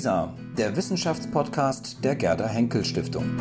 WISA, der Wissenschaftspodcast der Gerda Henkel Stiftung.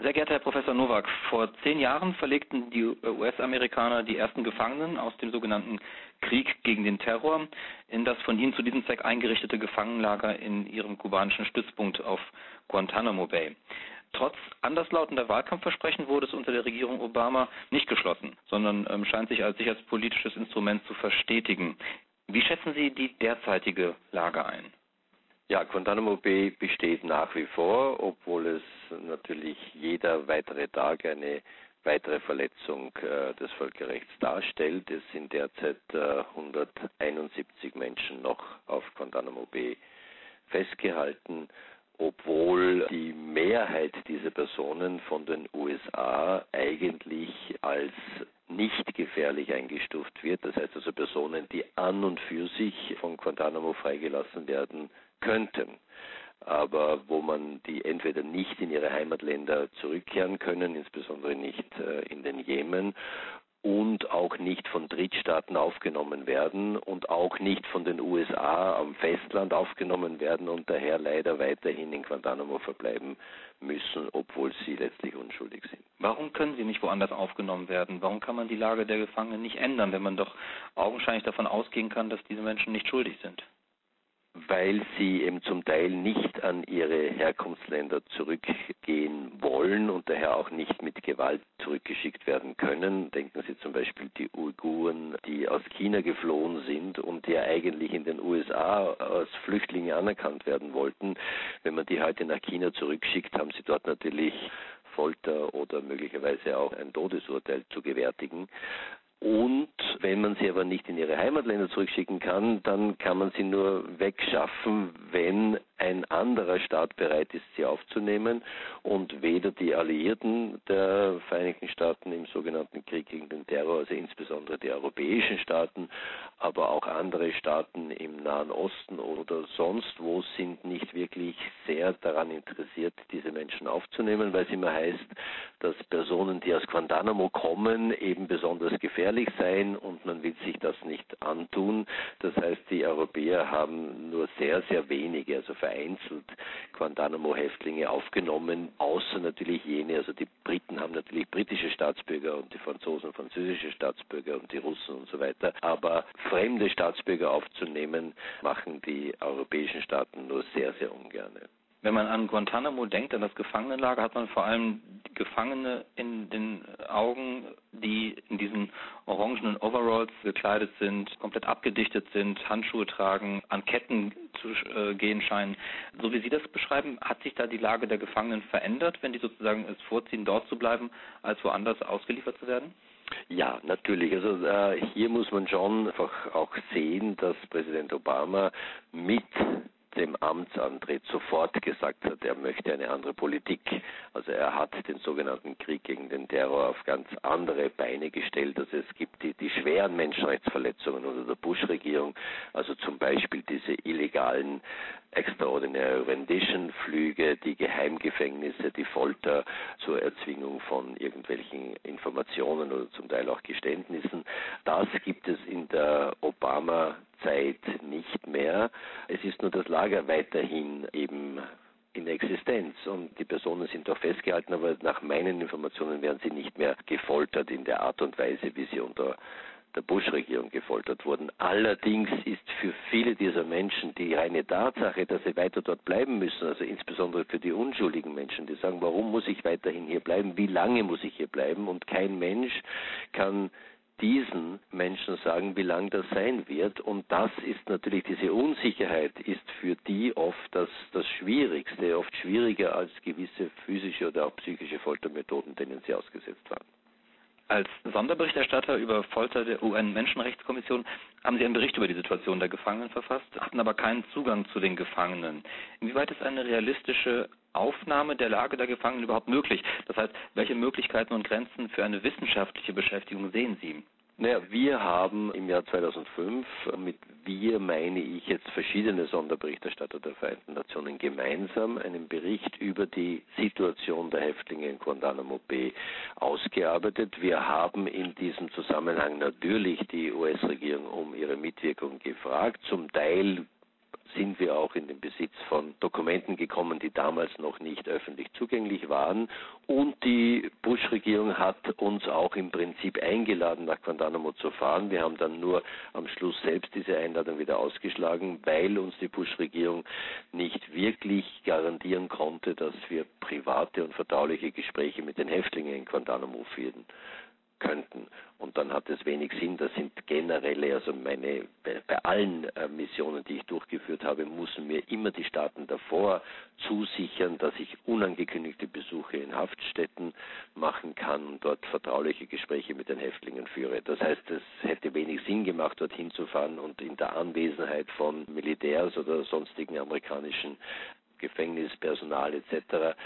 Sehr geehrter Herr Professor Nowak, vor zehn Jahren verlegten die US-Amerikaner die ersten Gefangenen aus dem sogenannten Krieg gegen den Terror in das von ihnen zu diesem Zweck eingerichtete Gefangenenlager in ihrem kubanischen Stützpunkt auf Guantanamo Bay. Trotz anderslautender Wahlkampfversprechen wurde es unter der Regierung Obama nicht geschlossen, sondern ähm, scheint sich als sicherheitspolitisches Instrument zu verstetigen. Wie schätzen Sie die derzeitige Lage ein? Ja, Guantanamo Bay besteht nach wie vor, obwohl es natürlich jeder weitere Tag eine weitere Verletzung äh, des Völkerrechts darstellt. Es sind derzeit äh, 171 Menschen noch auf Guantanamo Bay festgehalten obwohl die Mehrheit dieser Personen von den USA eigentlich als nicht gefährlich eingestuft wird. Das heißt also Personen, die an und für sich von Guantanamo freigelassen werden könnten aber wo man die entweder nicht in ihre Heimatländer zurückkehren können, insbesondere nicht äh, in den Jemen, und auch nicht von Drittstaaten aufgenommen werden und auch nicht von den USA am Festland aufgenommen werden und daher leider weiterhin in Guantanamo verbleiben müssen, obwohl sie letztlich unschuldig sind. Warum können sie nicht woanders aufgenommen werden? Warum kann man die Lage der Gefangenen nicht ändern, wenn man doch augenscheinlich davon ausgehen kann, dass diese Menschen nicht schuldig sind? Weil sie eben zum Teil nicht an ihre Herkunftsländer zurückgehen wollen und daher auch nicht mit Gewalt zurückgeschickt werden können. Denken Sie zum Beispiel die Uiguren, die aus China geflohen sind und die ja eigentlich in den USA als Flüchtlinge anerkannt werden wollten. Wenn man die heute nach China zurückschickt, haben sie dort natürlich Folter oder möglicherweise auch ein Todesurteil zu gewärtigen. Und wenn man sie aber nicht in ihre Heimatländer zurückschicken kann, dann kann man sie nur wegschaffen, wenn ein anderer Staat bereit ist, sie aufzunehmen. Und weder die Alliierten der Vereinigten Staaten im sogenannten Krieg gegen den Terror, also insbesondere die europäischen Staaten, aber auch andere Staaten im Nahen Osten oder sonst wo sind nicht wirklich sehr daran interessiert, diese Menschen aufzunehmen, weil es immer heißt, dass Personen, die aus Guantanamo kommen, eben besonders gefährlich gefährlich sein und man will sich das nicht antun. Das heißt, die Europäer haben nur sehr, sehr wenige, also vereinzelt Guantanamo-Häftlinge aufgenommen, außer natürlich jene, also die Briten haben natürlich britische Staatsbürger und die Franzosen französische Staatsbürger und die Russen und so weiter. Aber fremde Staatsbürger aufzunehmen, machen die europäischen Staaten nur sehr, sehr ungern. Wenn man an Guantanamo denkt, an das Gefangenenlager, hat man vor allem Gefangene in den Augen, die orangenen Overalls gekleidet sind, komplett abgedichtet sind, Handschuhe tragen, an Ketten zu äh, gehen scheinen. So wie Sie das beschreiben, hat sich da die Lage der Gefangenen verändert, wenn die sozusagen es vorziehen, dort zu bleiben, als woanders ausgeliefert zu werden? Ja, natürlich. Also äh, hier muss man schon einfach auch sehen, dass Präsident Obama mit dem Amtsantritt sofort gesagt hat, er möchte eine andere Politik. Also er hat den sogenannten Krieg gegen den Terror auf ganz andere Beine gestellt. Also es gibt die, die schweren Menschenrechtsverletzungen unter der Bush-Regierung, also zum Beispiel diese illegalen Extraordinary Rendition Flüge, die Geheimgefängnisse, die Folter zur Erzwingung von irgendwelchen Informationen oder zum Teil auch Geständnissen. Das gibt es in der Obama-Zeit nicht mehr. Es ist nur das Lager weiterhin eben in Existenz und die Personen sind doch festgehalten, aber nach meinen Informationen werden sie nicht mehr gefoltert in der Art und Weise, wie sie unter der Bush-Regierung gefoltert wurden. Allerdings ist für viele dieser Menschen die reine Tatsache, dass sie weiter dort bleiben müssen, also insbesondere für die unschuldigen Menschen, die sagen, warum muss ich weiterhin hier bleiben, wie lange muss ich hier bleiben und kein Mensch kann diesen Menschen sagen, wie lang das sein wird. Und das ist natürlich, diese Unsicherheit ist für die oft das, das Schwierigste, oft schwieriger als gewisse physische oder auch psychische Foltermethoden, denen sie ausgesetzt waren. Als Sonderberichterstatter über Folter der UN-Menschenrechtskommission haben Sie einen Bericht über die Situation der Gefangenen verfasst, hatten aber keinen Zugang zu den Gefangenen. Inwieweit ist eine realistische Aufnahme der Lage der Gefangenen überhaupt möglich? Das heißt, welche Möglichkeiten und Grenzen für eine wissenschaftliche Beschäftigung sehen Sie? Naja, wir haben im Jahr 2005, mit wir meine ich jetzt verschiedene Sonderberichterstatter der Vereinten Nationen gemeinsam, einen Bericht über die Situation der Häftlinge in Guantanamo Bay ausgearbeitet. Wir haben in diesem Zusammenhang natürlich die US-Regierung um ihre Mitwirkung gefragt, zum Teil sind wir auch in den Besitz von Dokumenten gekommen, die damals noch nicht öffentlich zugänglich waren. Und die Bush-Regierung hat uns auch im Prinzip eingeladen, nach Guantanamo zu fahren. Wir haben dann nur am Schluss selbst diese Einladung wieder ausgeschlagen, weil uns die Bush-Regierung nicht wirklich garantieren konnte, dass wir private und vertrauliche Gespräche mit den Häftlingen in Guantanamo führen könnten. Und dann hat es wenig Sinn. Das sind generelle, also meine, bei, allen äh, Missionen, die ich durchgeführt habe, müssen mir immer die Staaten davor zusichern, dass ich unangekündigte Besuche in Haftstätten machen kann und dort vertrauliche Gespräche mit den Häftlingen führe. Das heißt, es hätte wenig Sinn gemacht, dorthin zu fahren und in der Anwesenheit von Militärs oder sonstigen amerikanischen Gefängnispersonal etc.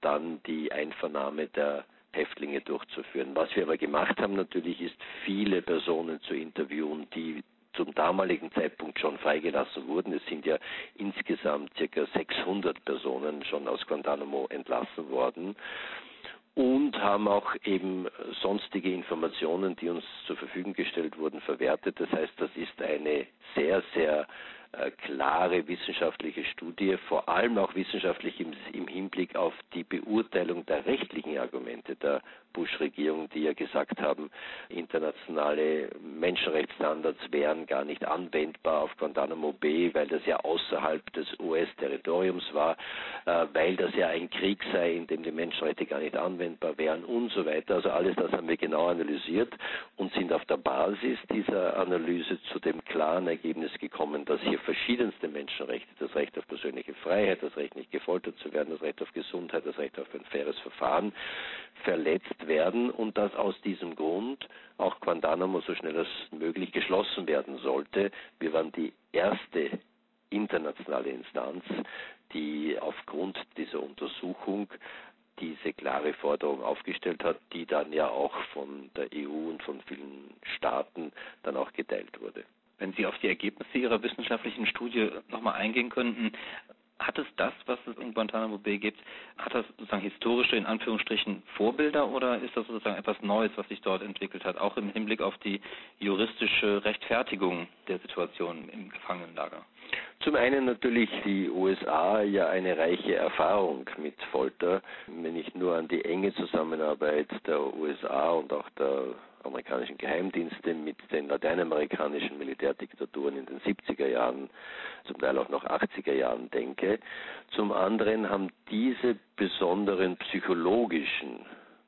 dann die Einvernahme der Häftlinge durchzuführen. Was wir aber gemacht haben natürlich ist, viele Personen zu interviewen, die zum damaligen Zeitpunkt schon freigelassen wurden. Es sind ja insgesamt circa 600 Personen schon aus Guantanamo entlassen worden und haben auch eben sonstige Informationen, die uns zur Verfügung gestellt wurden, verwertet. Das heißt, das ist eine sehr, sehr klare wissenschaftliche Studie, vor allem auch wissenschaftlich im, im Hinblick auf die Beurteilung der rechtlichen Argumente der Bush-Regierung, die ja gesagt haben, internationale Menschenrechtsstandards wären gar nicht anwendbar auf Guantanamo Bay, weil das ja außerhalb des US-Territoriums war, äh, weil das ja ein Krieg sei, in dem die Menschenrechte gar nicht anwendbar wären und so weiter. Also alles das haben wir genau analysiert und sind auf der Basis dieser Analyse zu dem klaren Ergebnis gekommen, dass hier verschiedenste Menschenrechte, das Recht auf persönliche Freiheit, das Recht nicht gefoltert zu werden, das Recht auf Gesundheit, das Recht auf ein faires Verfahren verletzt werden und dass aus diesem Grund auch Guantanamo so schnell als möglich geschlossen werden sollte. Wir waren die erste internationale Instanz, die aufgrund dieser Untersuchung diese klare Forderung aufgestellt hat, die dann ja auch von der EU und von vielen Staaten dann auch geteilt wurde. Wenn Sie auf die Ergebnisse Ihrer wissenschaftlichen Studie nochmal eingehen könnten, hat es das, was es in Guantanamo Bay gibt, hat das sozusagen historische, in Anführungsstrichen, Vorbilder oder ist das sozusagen etwas Neues, was sich dort entwickelt hat, auch im Hinblick auf die juristische Rechtfertigung der Situation im Gefangenenlager? Zum einen natürlich die USA ja eine reiche Erfahrung mit Folter, wenn ich nur an die enge Zusammenarbeit der USA und auch der amerikanischen Geheimdienste mit den lateinamerikanischen Militärdiktaturen in den 70er Jahren, zum Teil auch noch 80er Jahren denke. Zum anderen haben diese besonderen psychologischen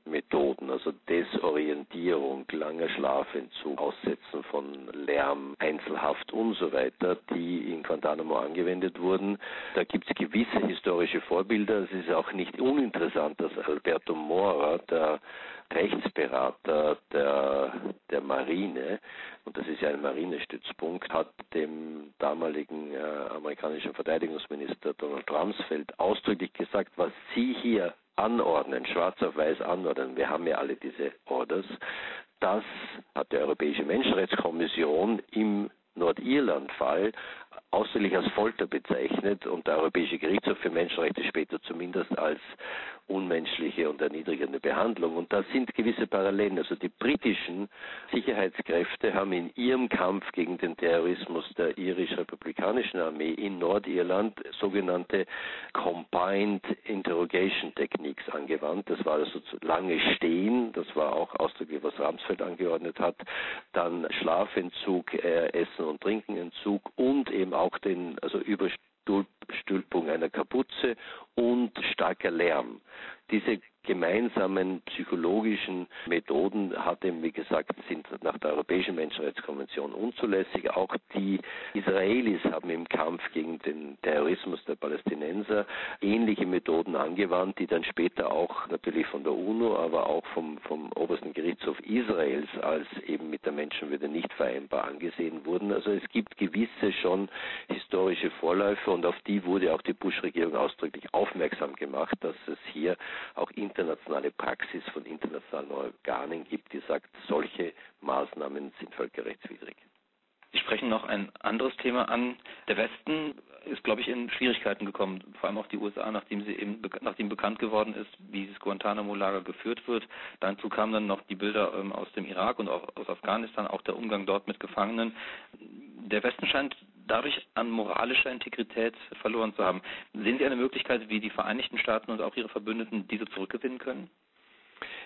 Methoden, also Desorientierung, langer Schlafentzug, Aussetzen von Lärm, Einzelhaft und so weiter, die in Guantanamo angewendet wurden. Da gibt es gewisse historische Vorbilder. Es ist auch nicht uninteressant, dass Alberto Mora, der Rechtsberater der, der Marine, und das ist ja ein Marinestützpunkt, hat dem damaligen äh, amerikanischen Verteidigungsminister Donald Rumsfeld ausdrücklich gesagt, was Sie hier anordnen, schwarz auf weiß anordnen, wir haben ja alle diese Orders, das hat die Europäische Menschenrechtskommission im Nordirland-Fall ausdrücklich als Folter bezeichnet und der Europäische Gerichtshof für Menschenrechte später zumindest als unmenschliche und erniedrigende Behandlung. Und da sind gewisse Parallelen. Also die britischen Sicherheitskräfte haben in ihrem Kampf gegen den Terrorismus der irisch-republikanischen Armee in Nordirland sogenannte Combined Interrogation Techniques angewandt. Das war also lange Stehen, das war auch ausdrücklich, was Ramsfeld angeordnet hat, dann Schlafentzug, äh, Essen und Trinkenentzug und eben auch den, also Überstülpung einer Kapuze und starker Lärm. Diese gemeinsamen psychologischen Methoden hat eben, wie gesagt, sind nach der Europäischen Menschenrechtskonvention unzulässig. Auch die Israelis haben im Kampf gegen den Terrorismus der Palästinenser ähnliche Methoden angewandt, die dann später auch natürlich von der UNO, aber auch vom, vom obersten Gerichtshof Israels als eben mit der Menschenwürde nicht vereinbar angesehen wurden. Also es gibt gewisse schon historische Vorläufe und auf die wurde auch die Bush-Regierung ausdrücklich aufmerksam gemacht, dass es hier auch internationale Praxis von internationalen Organen gibt, die sagt, solche Maßnahmen sind völkerrechtswidrig. Sie sprechen noch ein anderes Thema an. Der Westen ist, glaube ich, in Schwierigkeiten gekommen, vor allem auch die USA, nachdem sie eben, nachdem bekannt geworden ist, wie dieses Guantanamo-Lager geführt wird. Dazu kamen dann noch die Bilder ähm, aus dem Irak und auch aus Afghanistan, auch der Umgang dort mit Gefangenen. Der Westen scheint dadurch an moralischer Integrität verloren zu haben. Sehen Sie eine Möglichkeit, wie die Vereinigten Staaten und auch ihre Verbündeten diese zurückgewinnen können?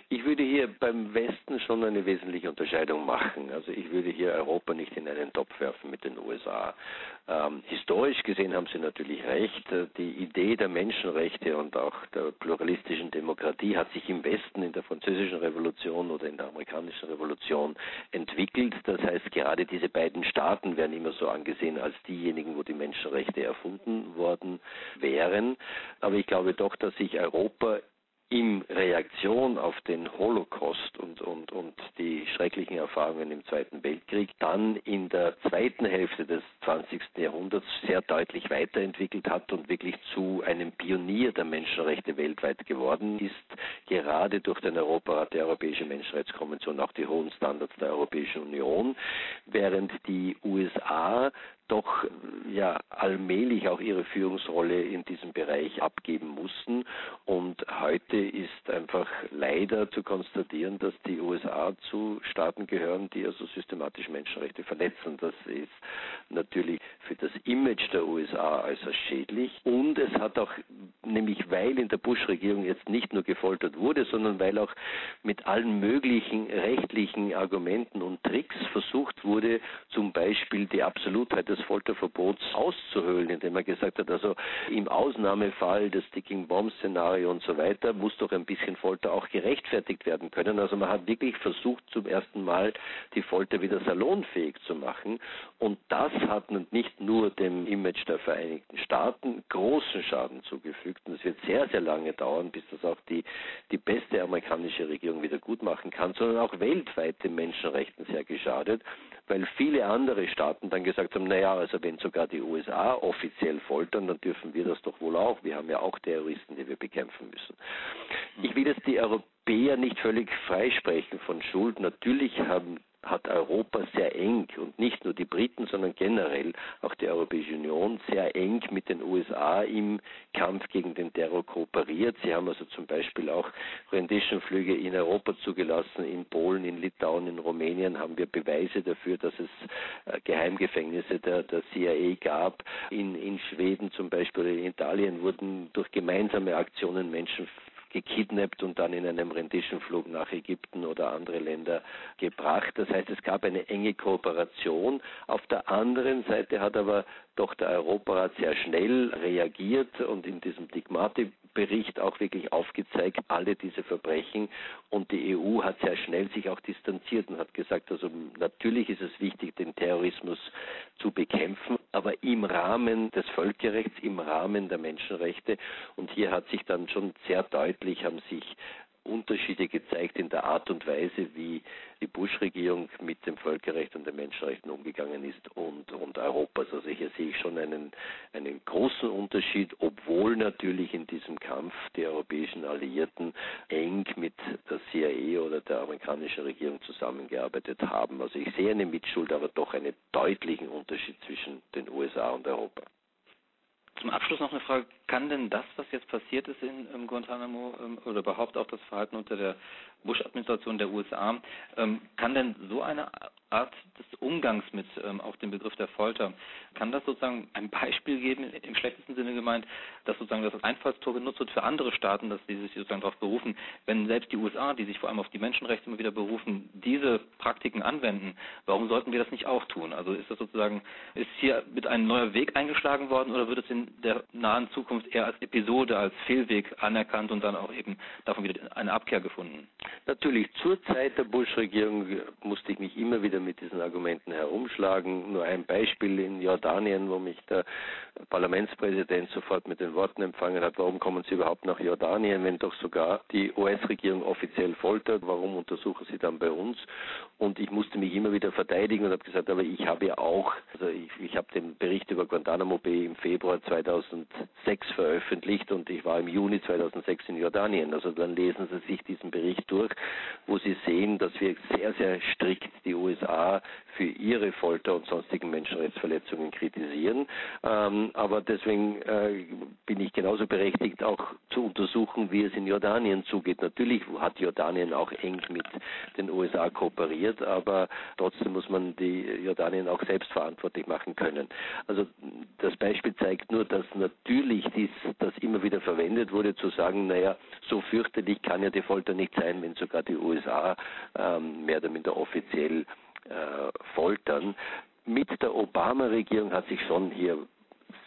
Ich würde hier beim Westen schon eine wesentliche Unterscheidung machen. Also ich würde hier Europa nicht in einen Topf werfen mit den USA. Ähm, historisch gesehen haben Sie natürlich recht. Die Idee der Menschenrechte und auch der pluralistischen Demokratie hat sich im Westen in der französischen Revolution oder in der amerikanischen Revolution entwickelt. Das heißt, gerade diese beiden Staaten werden immer so angesehen als diejenigen, wo die Menschenrechte erfunden worden wären. Aber ich glaube doch, dass sich Europa in Reaktion auf den Holocaust und, und, und die schrecklichen Erfahrungen im Zweiten Weltkrieg dann in der zweiten Hälfte des 20. Jahrhunderts sehr deutlich weiterentwickelt hat und wirklich zu einem Pionier der Menschenrechte weltweit geworden ist, gerade durch den Europarat, die Europäische Menschenrechtskonvention, auch die hohen Standards der Europäischen Union, während die USA doch ja allmählich auch ihre Führungsrolle in diesem Bereich abgeben mussten. Und heute ist einfach leider zu konstatieren, dass die USA zu Staaten gehören, die also systematisch Menschenrechte verletzen. Das ist natürlich für das Image der USA äußerst schädlich. Und es hat auch, nämlich weil in der Bush-Regierung jetzt nicht nur gefoltert wurde, sondern weil auch mit allen möglichen rechtlichen Argumenten und Tricks versucht wurde, zum Beispiel die Absolutheit des Folterverbots auszuhöhlen, indem er gesagt hat, also im Ausnahmefall des Sticking Bomb Szenario und so weiter muss doch ein bisschen Folter auch gerechtfertigt werden können. Also man hat wirklich versucht zum ersten Mal die Folter wieder salonfähig zu machen und das hat nicht nur dem Image der Vereinigten Staaten großen Schaden zugefügt und es wird sehr, sehr lange dauern, bis das auch die, die beste amerikanische Regierung wieder gut machen kann, sondern auch weltweit den Menschenrechten sehr geschadet, weil viele andere Staaten dann gesagt haben, naja, also wenn sogar die USA offiziell foltern, dann dürfen wir das doch wohl auch. Wir haben ja auch Terroristen, die wir bekämpfen müssen. Ich will jetzt die Europäer nicht völlig freisprechen von Schuld. Natürlich haben hat Europa sehr eng und nicht nur die Briten, sondern generell auch die Europäische Union sehr eng mit den USA im Kampf gegen den Terror kooperiert. Sie haben also zum Beispiel auch Renditionflüge in Europa zugelassen, in Polen, in Litauen, in Rumänien haben wir Beweise dafür, dass es äh, Geheimgefängnisse der, der CIA gab. In, in Schweden zum Beispiel in Italien wurden durch gemeinsame Aktionen Menschen gekidnappt und dann in einem Renditionflug nach Ägypten oder andere Länder gebracht. Das heißt, es gab eine enge Kooperation. Auf der anderen Seite hat aber doch der Europarat sehr schnell reagiert und in diesem Digmati-Bericht auch wirklich aufgezeigt, alle diese Verbrechen. Und die EU hat sehr schnell sich auch distanziert und hat gesagt, also natürlich ist es wichtig, den Terrorismus zu bekämpfen, aber im Rahmen des Völkerrechts, im Rahmen der Menschenrechte. Und hier hat sich dann schon sehr deutlich, haben sich Unterschiede gezeigt in der Art und Weise, wie die Bush-Regierung mit dem Völkerrecht und den Menschenrechten umgegangen ist und, und Europas. Also sehe ich schon einen, einen großen Unterschied, obwohl natürlich in diesem Kampf die europäischen Alliierten eng mit der CIA oder der amerikanischen Regierung zusammengearbeitet haben. Also ich sehe eine Mitschuld, aber doch einen deutlichen Unterschied zwischen den USA und Europa. Zum Abschluss noch eine Frage. Kann denn das, was jetzt passiert ist in ähm, Guantanamo ähm, oder überhaupt auch das Verhalten unter der Bush-Administration der USA, ähm, kann denn so eine Art des Umgangs mit ähm, auch dem Begriff der Folter, kann das sozusagen ein Beispiel geben, im schlechtesten Sinne gemeint, dass sozusagen das Einfallstor genutzt wird für andere Staaten, dass sie sich sozusagen darauf berufen, wenn selbst die USA, die sich vor allem auf die Menschenrechte immer wieder berufen, diese Praktiken anwenden, warum sollten wir das nicht auch tun? Also ist das sozusagen, ist hier mit einem neuer Weg eingeschlagen worden oder wird es in der nahen Zukunft eher als Episode, als Fehlweg anerkannt und dann auch eben davon wieder eine Abkehr gefunden? Natürlich, zur Zeit der Bush-Regierung musste ich mich immer wieder mit diesen Argumenten herumschlagen. Nur ein Beispiel in Jordanien, wo mich der Parlamentspräsident sofort mit den Worten empfangen hat, warum kommen Sie überhaupt nach Jordanien, wenn doch sogar die US-Regierung offiziell foltert, warum untersuchen Sie dann bei uns? Und ich musste mich immer wieder verteidigen und habe gesagt, aber ich habe ja auch, also ich, ich habe den Bericht über Guantanamo Bay im Februar 2006 veröffentlicht und ich war im Juni 2006 in Jordanien. Also dann lesen Sie sich diesen Bericht durch, wo Sie sehen, dass wir sehr, sehr strikt die USA USA für ihre Folter und sonstigen Menschenrechtsverletzungen kritisieren. Ähm, aber deswegen äh, bin ich genauso berechtigt, auch zu untersuchen, wie es in Jordanien zugeht. Natürlich hat Jordanien auch eng mit den USA kooperiert, aber trotzdem muss man die Jordanien auch selbst verantwortlich machen können. Also das Beispiel zeigt nur, dass natürlich dies, das immer wieder verwendet wurde, zu sagen, naja, so fürchterlich kann ja die Folter nicht sein, wenn sogar die USA ähm, mehr oder minder offiziell äh, foltern. Mit der Obama-Regierung hat sich schon hier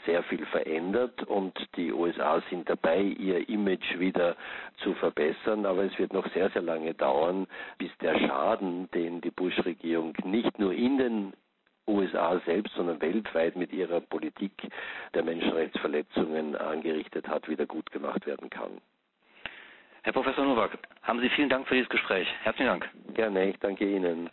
sehr viel verändert und die USA sind dabei, ihr Image wieder zu verbessern. Aber es wird noch sehr, sehr lange dauern, bis der Schaden, den die Bush-Regierung nicht nur in den USA selbst, sondern weltweit mit ihrer Politik der Menschenrechtsverletzungen angerichtet hat, wieder gut gemacht werden kann. Herr Professor Nowak, haben Sie vielen Dank für dieses Gespräch. Herzlichen Dank. Gerne, ich danke Ihnen.